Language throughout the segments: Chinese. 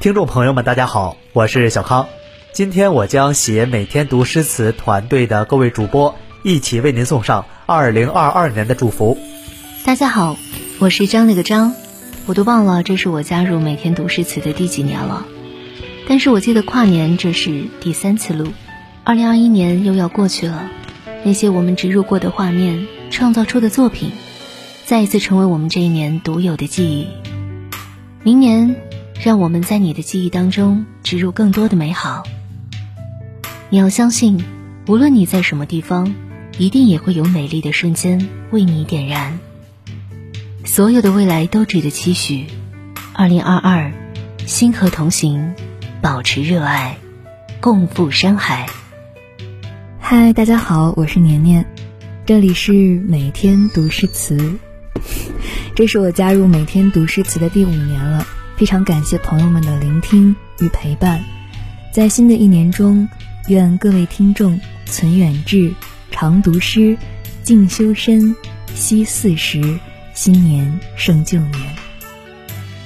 听众朋友们，大家好，我是小康。今天我将携每天读诗词团队的各位主播一起为您送上二零二二年的祝福。大家好，我是张那个张，我都忘了这是我加入每天读诗词的第几年了，但是我记得跨年这是第三次录，二零二一年又要过去了，那些我们植入过的画面，创造出的作品，再一次成为我们这一年独有的记忆。明年。让我们在你的记忆当中植入更多的美好。你要相信，无论你在什么地方，一定也会有美丽的瞬间为你点燃。所有的未来都值得期许。二零二二，星河同行，保持热爱，共赴山海。嗨，大家好，我是年年，这里是每天读诗词，这是我加入每天读诗词的第五年了。非常感谢朋友们的聆听与陪伴，在新的一年中，愿各位听众存远志，常读诗，静修身，惜四时，新年胜旧年。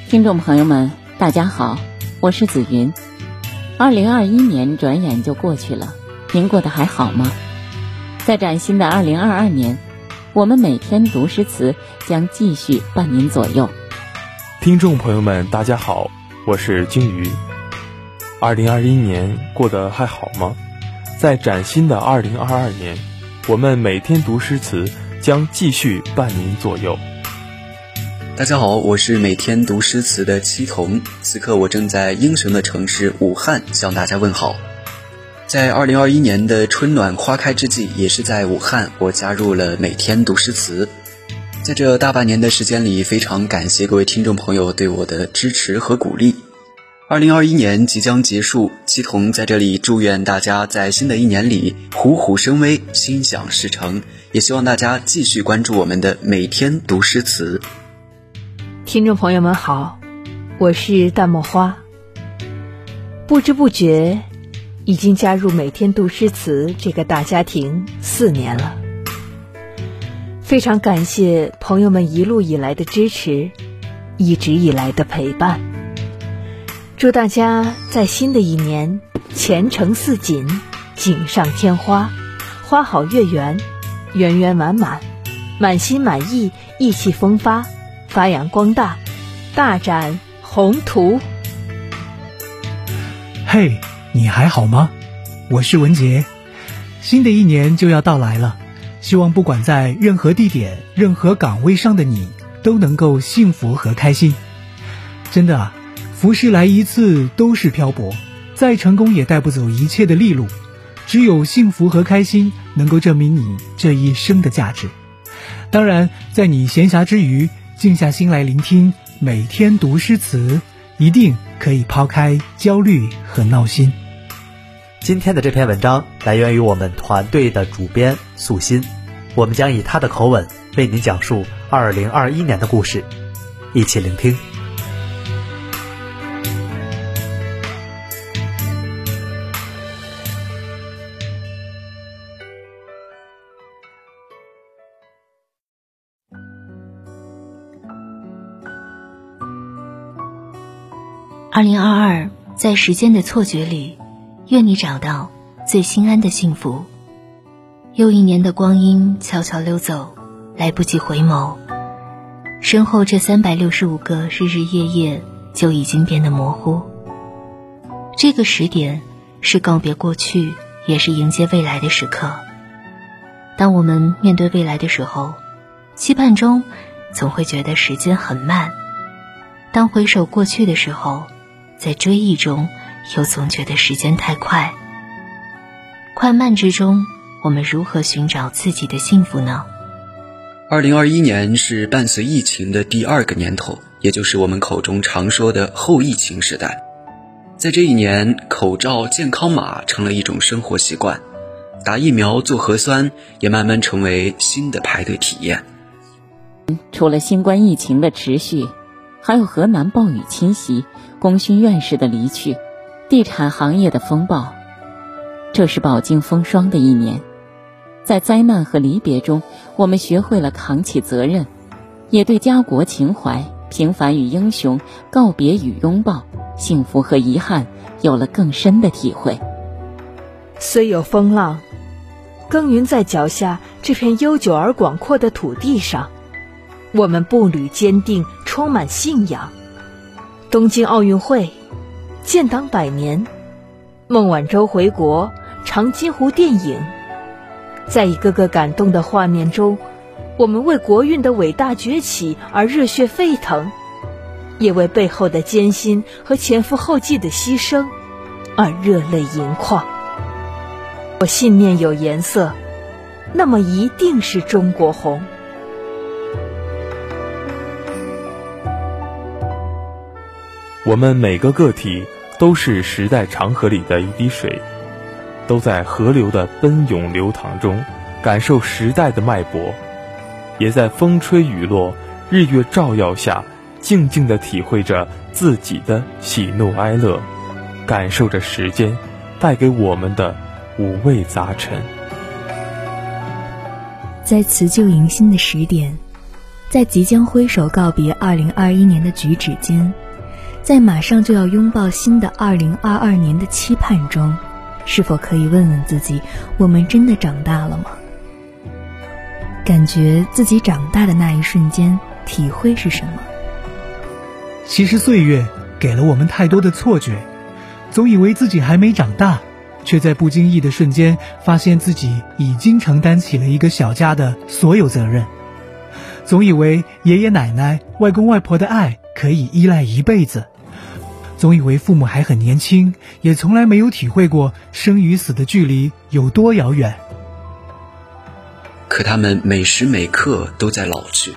听众朋友们，大家好，我是紫云。二零二一年转眼就过去了，您过得还好吗？在崭新的二零二二年，我们每天读诗词将继续伴您左右。听众朋友们，大家好，我是金鱼。二零二一年过得还好吗？在崭新的二零二二年，我们每天读诗词将继续伴您左右。大家好，我是每天读诗词的七童，此刻我正在英雄的城市武汉向大家问好。在二零二一年的春暖花开之际，也是在武汉，我加入了每天读诗词。在这大半年的时间里，非常感谢各位听众朋友对我的支持和鼓励。二零二一年即将结束，七童在这里祝愿大家在新的一年里虎虎生威，心想事成。也希望大家继续关注我们的每天读诗词。听众朋友们好，我是淡墨花。不知不觉，已经加入每天读诗词这个大家庭四年了。非常感谢朋友们一路以来的支持，一直以来的陪伴。祝大家在新的一年前程似锦，锦上添花，花好月圆，圆圆满满，满心满意，意气风发，发扬光大，大展宏图。嘿，你还好吗？我是文杰，新的一年就要到来了。希望不管在任何地点、任何岗位上的你，都能够幸福和开心。真的啊，浮世来一次都是漂泊，再成功也带不走一切的利禄。只有幸福和开心，能够证明你这一生的价值。当然，在你闲暇之余，静下心来聆听，每天读诗词，一定可以抛开焦虑和闹心。今天的这篇文章来源于我们团队的主编素心，我们将以他的口吻为您讲述二零二一年的故事，一起聆听。二零二二，在时间的错觉里。愿你找到最心安的幸福。又一年的光阴悄悄溜走，来不及回眸，身后这三百六十五个日日夜夜就已经变得模糊。这个时点是告别过去，也是迎接未来的时刻。当我们面对未来的时候，期盼中总会觉得时间很慢；当回首过去的时候，在追忆中。又总觉得时间太快，快慢之中，我们如何寻找自己的幸福呢？二零二一年是伴随疫情的第二个年头，也就是我们口中常说的后疫情时代。在这一年，口罩、健康码成了一种生活习惯，打疫苗、做核酸也慢慢成为新的排队体验。除了新冠疫情的持续，还有河南暴雨侵袭、功勋院士的离去。地产行业的风暴，这是饱经风霜的一年，在灾难和离别中，我们学会了扛起责任，也对家国情怀、平凡与英雄、告别与拥抱幸福和遗憾有了更深的体会。虽有风浪，耕耘在脚下这片悠久而广阔的土地上，我们步履坚定，充满信仰。东京奥运会，建党百年，孟晚舟回国，长津湖电影，在一个个感动的画面中，我们为国运的伟大崛起而热血沸腾，也为背后的艰辛和前赴后继的牺牲而热泪盈眶。我信念有颜色，那么一定是中国红。我们每个个体都是时代长河里的一滴水，都在河流的奔涌流淌中感受时代的脉搏，也在风吹雨落、日月照耀下静静地体会着自己的喜怒哀乐，感受着时间带给我们的五味杂陈。在辞旧迎新的十点，在即将挥手告别二零二一年的举止间。在马上就要拥抱新的二零二二年的期盼中，是否可以问问自己：我们真的长大了吗？感觉自己长大的那一瞬间，体会是什么？其实岁月给了我们太多的错觉，总以为自己还没长大，却在不经意的瞬间，发现自己已经承担起了一个小家的所有责任。总以为爷爷奶奶、外公外婆的爱可以依赖一辈子。总以为父母还很年轻，也从来没有体会过生与死的距离有多遥远。可他们每时每刻都在老去，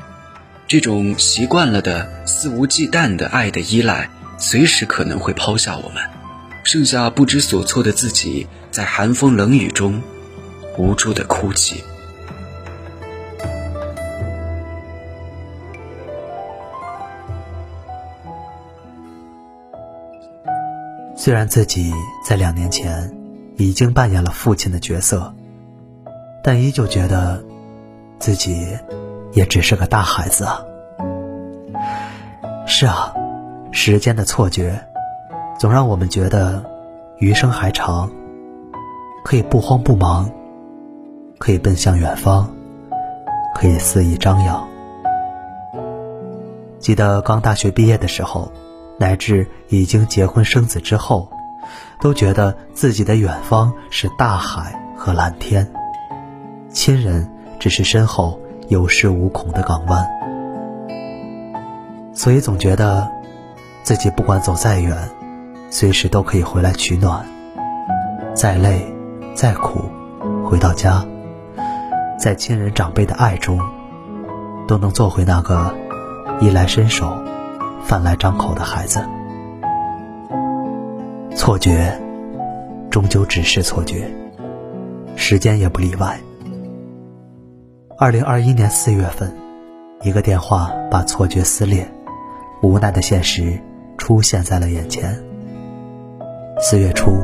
这种习惯了的肆无忌惮的爱的依赖，随时可能会抛下我们，剩下不知所措的自己，在寒风冷雨中无助的哭泣。虽然自己在两年前已经扮演了父亲的角色，但依旧觉得自己也只是个大孩子啊。是啊，时间的错觉总让我们觉得余生还长，可以不慌不忙，可以奔向远方，可以肆意张扬。记得刚大学毕业的时候。乃至已经结婚生子之后，都觉得自己的远方是大海和蓝天，亲人只是身后有恃无恐的港湾。所以总觉得，自己不管走再远，随时都可以回来取暖。再累，再苦，回到家，在亲人长辈的爱中，都能做回那个衣来伸手。饭来张口的孩子，错觉，终究只是错觉，时间也不例外。二零二一年四月份，一个电话把错觉撕裂，无奈的现实出现在了眼前。四月初，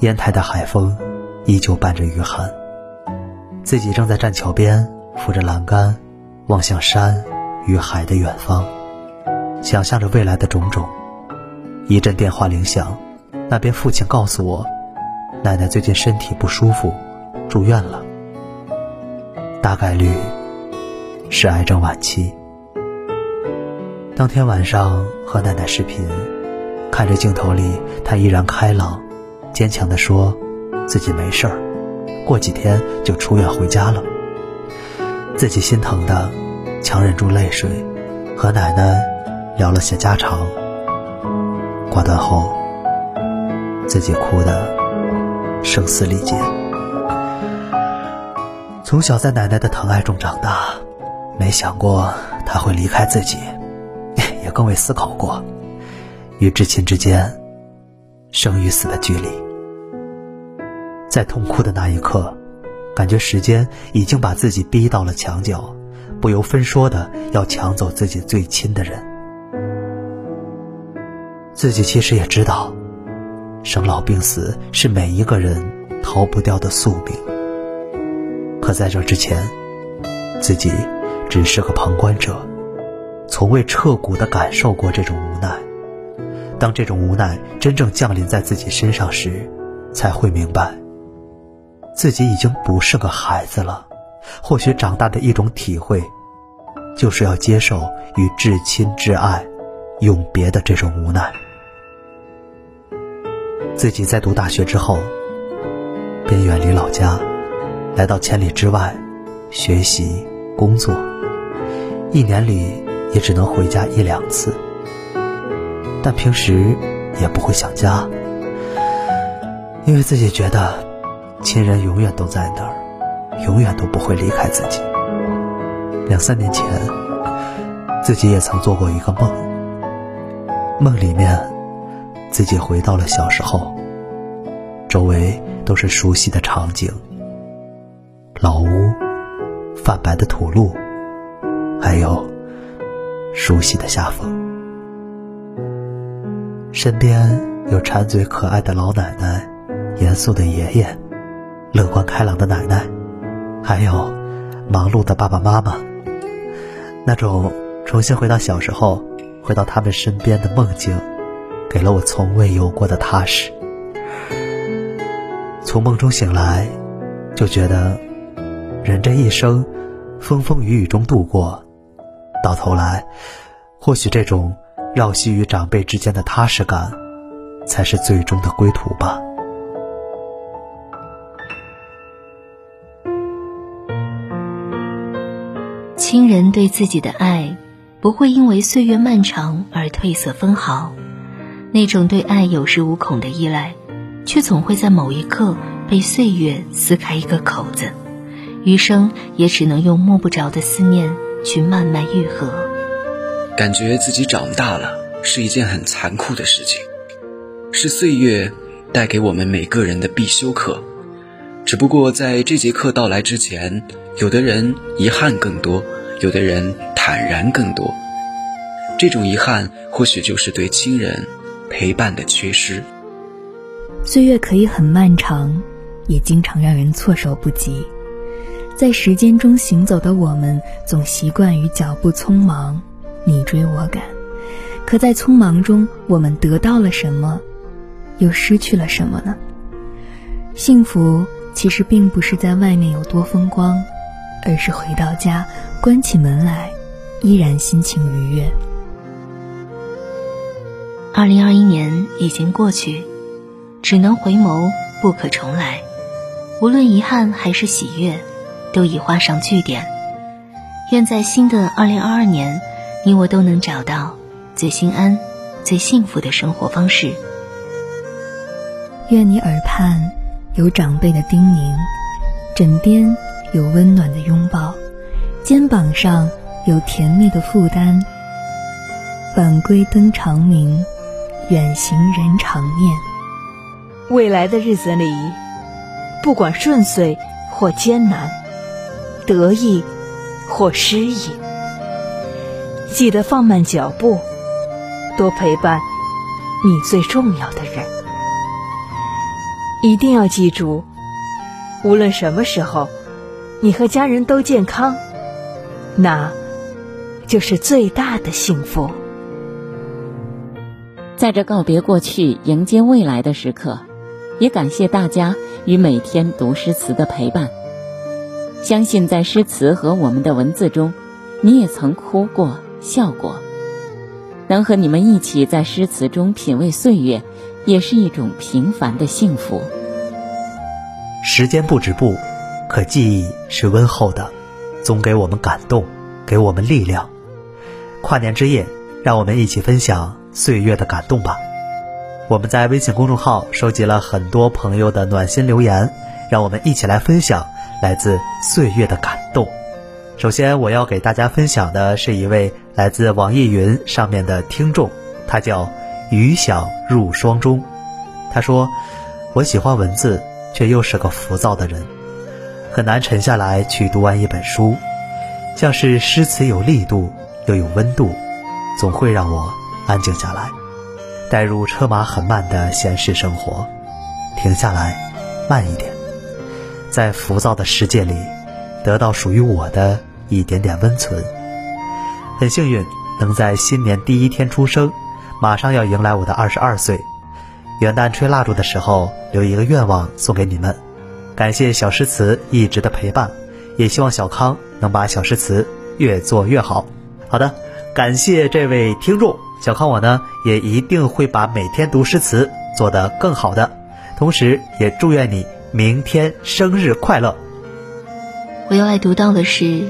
烟台的海风依旧伴着余寒，自己正在栈桥边扶着栏杆，望向山与海的远方。想象着未来的种种，一阵电话铃响，那边父亲告诉我，奶奶最近身体不舒服，住院了，大概率是癌症晚期。当天晚上和奶奶视频，看着镜头里她依然开朗、坚强地说自己没事儿，过几天就出院回家了。自己心疼的强忍住泪水，和奶奶。聊了些家常，挂断后，自己哭得声嘶力竭。从小在奶奶的疼爱中长大，没想过她会离开自己，也更未思考过与至亲之间生与死的距离。在痛哭的那一刻，感觉时间已经把自己逼到了墙角，不由分说的要抢走自己最亲的人。自己其实也知道，生老病死是每一个人逃不掉的宿命。可在这之前，自己只是个旁观者，从未彻骨的感受过这种无奈。当这种无奈真正降临在自己身上时，才会明白，自己已经不是个孩子了。或许长大的一种体会，就是要接受与至亲至爱永别的这种无奈。自己在读大学之后，便远离老家，来到千里之外学习工作，一年里也只能回家一两次。但平时也不会想家，因为自己觉得亲人永远都在那儿，永远都不会离开自己。两三年前，自己也曾做过一个梦，梦里面自己回到了小时候，周围都是熟悉的场景：老屋、泛白的土路，还有熟悉的夏风。身边有馋嘴可爱的老奶奶，严肃的爷爷，乐观开朗的奶奶，还有忙碌的爸爸妈妈。那种重新回到小时候，回到他们身边的梦境，给了我从未有过的踏实。从梦中醒来，就觉得人这一生，风风雨雨中度过，到头来，或许这种。绕膝与长辈之间的踏实感，才是最终的归途吧。亲人对自己的爱，不会因为岁月漫长而褪色分毫。那种对爱有恃无恐的依赖，却总会在某一刻被岁月撕开一个口子，余生也只能用摸不着的思念去慢慢愈合。感觉自己长大了是一件很残酷的事情，是岁月带给我们每个人的必修课。只不过在这节课到来之前，有的人遗憾更多，有的人坦然更多。这种遗憾或许就是对亲人陪伴的缺失。岁月可以很漫长，也经常让人措手不及。在时间中行走的我们，总习惯于脚步匆忙。你追我赶，可在匆忙中，我们得到了什么，又失去了什么呢？幸福其实并不是在外面有多风光，而是回到家，关起门来，依然心情愉悦。二零二一年已经过去，只能回眸，不可重来。无论遗憾还是喜悦，都已画上句点。愿在新的二零二二年。你我都能找到最心安、最幸福的生活方式。愿你耳畔有长辈的叮咛，枕边有温暖的拥抱，肩膀上有甜蜜的负担。晚归灯长明，远行人长念。未来的日子里，不管顺遂或艰难，得意或失意。记得放慢脚步，多陪伴你最重要的人。一定要记住，无论什么时候，你和家人都健康，那就是最大的幸福。在这告别过去、迎接未来的时刻，也感谢大家与每天读诗词的陪伴。相信在诗词和我们的文字中，你也曾哭过。笑过，能和你们一起在诗词中品味岁月，也是一种平凡的幸福。时间不止步，可记忆是温厚的，总给我们感动，给我们力量。跨年之夜，让我们一起分享岁月的感动吧。我们在微信公众号收集了很多朋友的暖心留言，让我们一起来分享来自岁月的感动。首先，我要给大家分享的是一位来自网易云上面的听众，他叫雨响入霜中。他说：“我喜欢文字，却又是个浮躁的人，很难沉下来去读完一本书。像是诗词有力度又有温度，总会让我安静下来，带入车马很慢的闲适生活，停下来，慢一点，在浮躁的世界里，得到属于我的。”一点点温存，很幸运能在新年第一天出生，马上要迎来我的二十二岁，元旦吹蜡烛的时候留一个愿望送给你们，感谢小诗词一直的陪伴，也希望小康能把小诗词越做越好。好的，感谢这位听众小康，我呢也一定会把每天读诗词做得更好的，同时也祝愿你明天生日快乐。我又来读到的是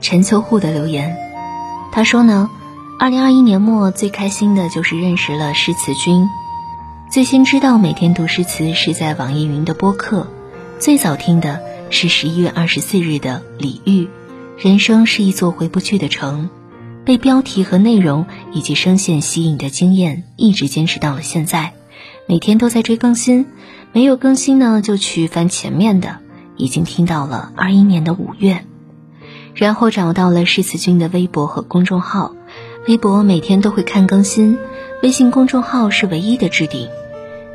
陈秋户的留言，他说呢。二零二一年末最开心的就是认识了诗词君，最先知道每天读诗词是在网易云的播客，最早听的是十一月二十四日的李煜，人生是一座回不去的城，被标题和内容以及声线吸引的经验一直坚持到了现在，每天都在追更新，没有更新呢就去翻前面的，已经听到了二一年的五月，然后找到了诗词君的微博和公众号。微博每天都会看更新，微信公众号是唯一的置顶。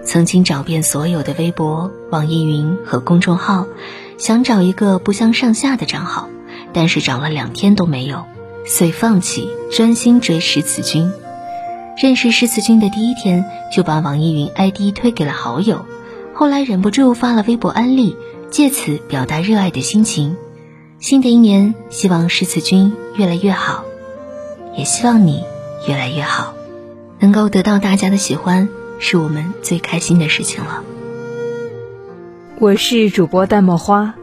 曾经找遍所有的微博、网易云和公众号，想找一个不相上下的账号，但是找了两天都没有，遂放弃，专心追诗词君。认识诗词君的第一天，就把网易云 ID 推给了好友，后来忍不住发了微博安利，借此表达热爱的心情。新的一年，希望诗词君越来越好。也希望你越来越好，能够得到大家的喜欢，是我们最开心的事情了。我是主播淡墨花，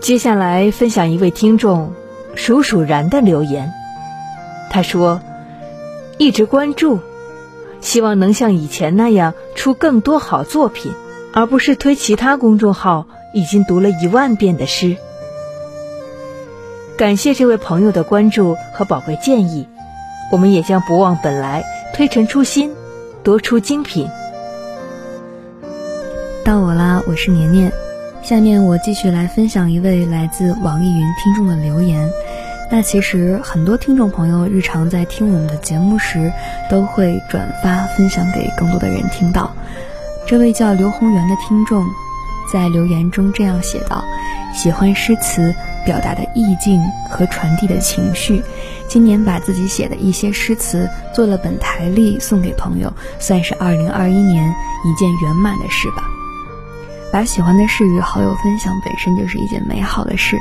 接下来分享一位听众鼠鼠然的留言。他说：“一直关注，希望能像以前那样出更多好作品，而不是推其他公众号已经读了一万遍的诗。”感谢这位朋友的关注和宝贵建议，我们也将不忘本来，推陈出新，多出精品。到我啦，我是年年。下面我继续来分享一位来自网易云听众的留言。那其实很多听众朋友日常在听我们的节目时，都会转发分享给更多的人听到。这位叫刘宏源的听众，在留言中这样写道：“喜欢诗词。”表达的意境和传递的情绪，今年把自己写的一些诗词做了本台历送给朋友，算是二零二一年一件圆满的事吧。把喜欢的事与好友分享，本身就是一件美好的事。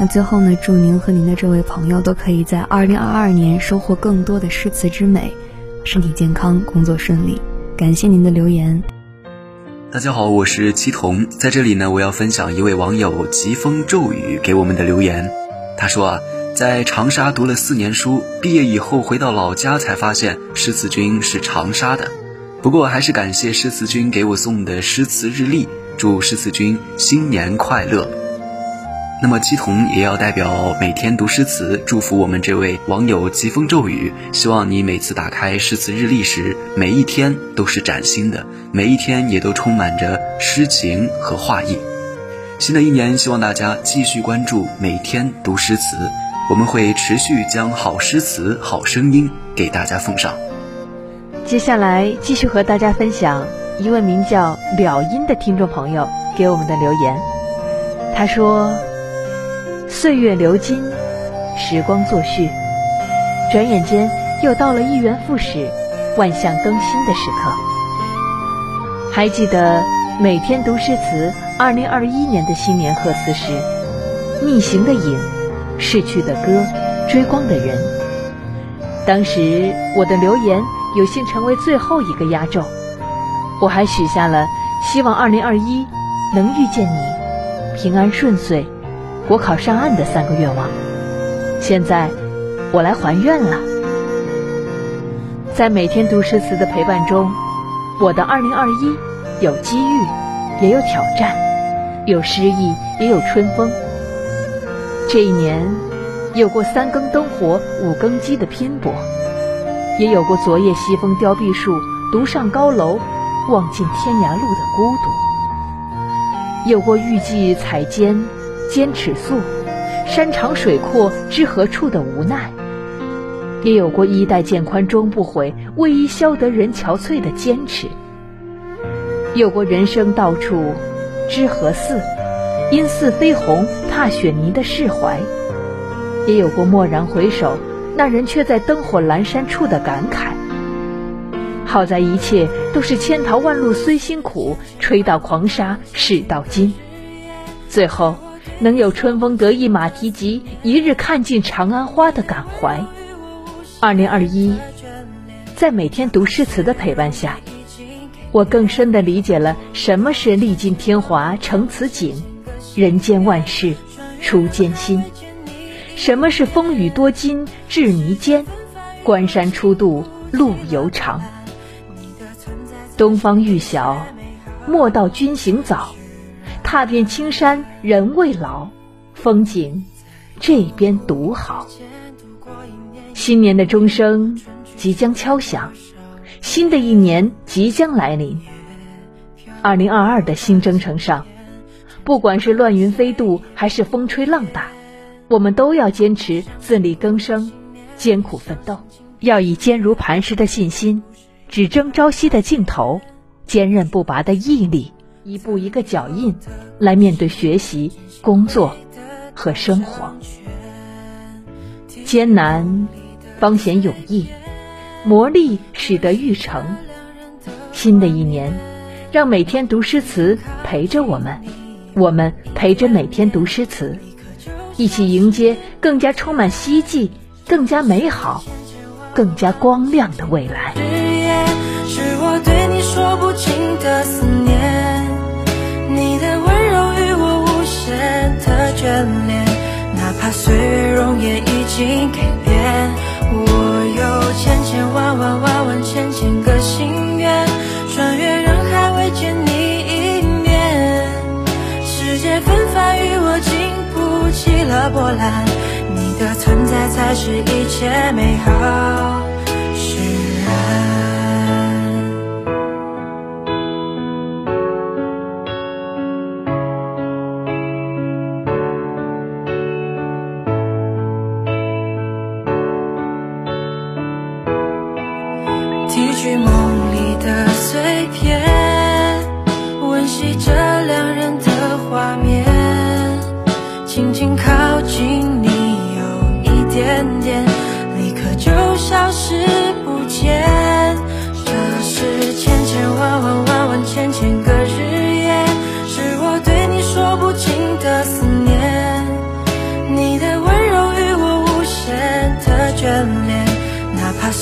那最后呢，祝您和您的这位朋友都可以在二零二二年收获更多的诗词之美，身体健康，工作顺利。感谢您的留言。大家好，我是七童，在这里呢，我要分享一位网友疾风骤雨给我们的留言。他说啊，在长沙读了四年书，毕业以后回到老家才发现诗词君是长沙的。不过还是感谢诗词君给我送的诗词日历，祝诗词君新年快乐。那么七童也要代表每天读诗词，祝福我们这位网友疾风骤雨。希望你每次打开诗词日历时，每一天都是崭新的，每一天也都充满着诗情和画意。新的一年，希望大家继续关注每天读诗词，我们会持续将好诗词、好声音给大家奉上。接下来继续和大家分享一位名叫了音的听众朋友给我们的留言，他说。岁月流金，时光作序，转眼间又到了一元复始、万象更新的时刻。还记得每天读诗词，二零二一年的新年贺词时，逆行的影，逝去的歌，追光的人。当时我的留言有幸成为最后一个压轴，我还许下了希望二零二一能遇见你，平安顺遂。国考上岸的三个愿望，现在我来还愿了。在每天读诗词的陪伴中，我的二零二一有机遇，也有挑战，有诗意，也有春风。这一年，有过三更灯火五更鸡的拼搏，也有过昨夜西风凋碧树，独上高楼，望尽天涯路的孤独，有过欲寄彩笺。坚尺素，山长水阔知何处的无奈；也有过衣带渐宽终不悔，为伊消得人憔悴的坚持；有过人生到处知何似，因似飞鸿踏雪泥的释怀；也有过蓦然回首，那人却在灯火阑珊处的感慨；好在一切都是千淘万漉虽辛苦，吹到狂沙始到金。最后，能有春风得意马蹄疾，一日看尽长安花的感怀。二零二一，在每天读诗词的陪伴下，我更深地理解了什么是历尽天华成此景，人间万事出艰辛；什么是风雨多金至泥间，关山初度路犹长。东方欲晓，莫道君行早。踏遍青山人未老，风景这边独好。新年的钟声即将敲响，新的一年即将来临。二零二二的新征程上，不管是乱云飞渡还是风吹浪打，我们都要坚持自力更生，艰苦奋斗，要以坚如磐石的信心，只争朝夕的劲头，坚韧不拔的毅力。一步一个脚印，来面对学习、工作和生活。艰难方显勇毅，磨砺使得玉成。新的一年，让每天读诗词陪着我们，我们陪着每天读诗词，一起迎接更加充满希冀、更加美好、更加光亮的未来。是我对你说不尽的思念。你的温柔与我无限的眷恋，哪怕岁月容颜已经改变，我有千千万万万万千千个心愿，穿越人海未见你一面。世界纷繁与我经不起了波澜，你的存在才是一切美好。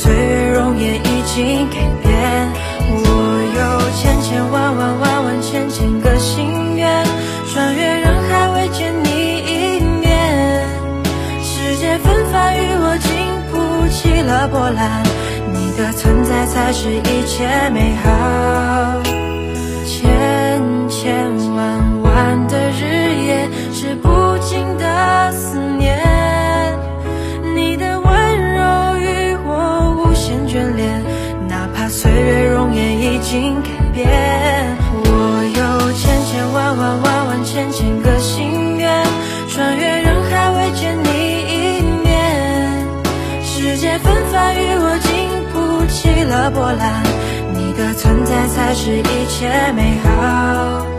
岁月容颜已经改变，我有千千万万万万千千个心愿，穿越人海未见你一面。世界纷繁与我经不起了波澜，你的存在才是一切美好。心改变，我有千千万万万万千千个心愿，穿越人海未见你一面。世界纷繁与我经不起了波澜，你的存在才是一切美好。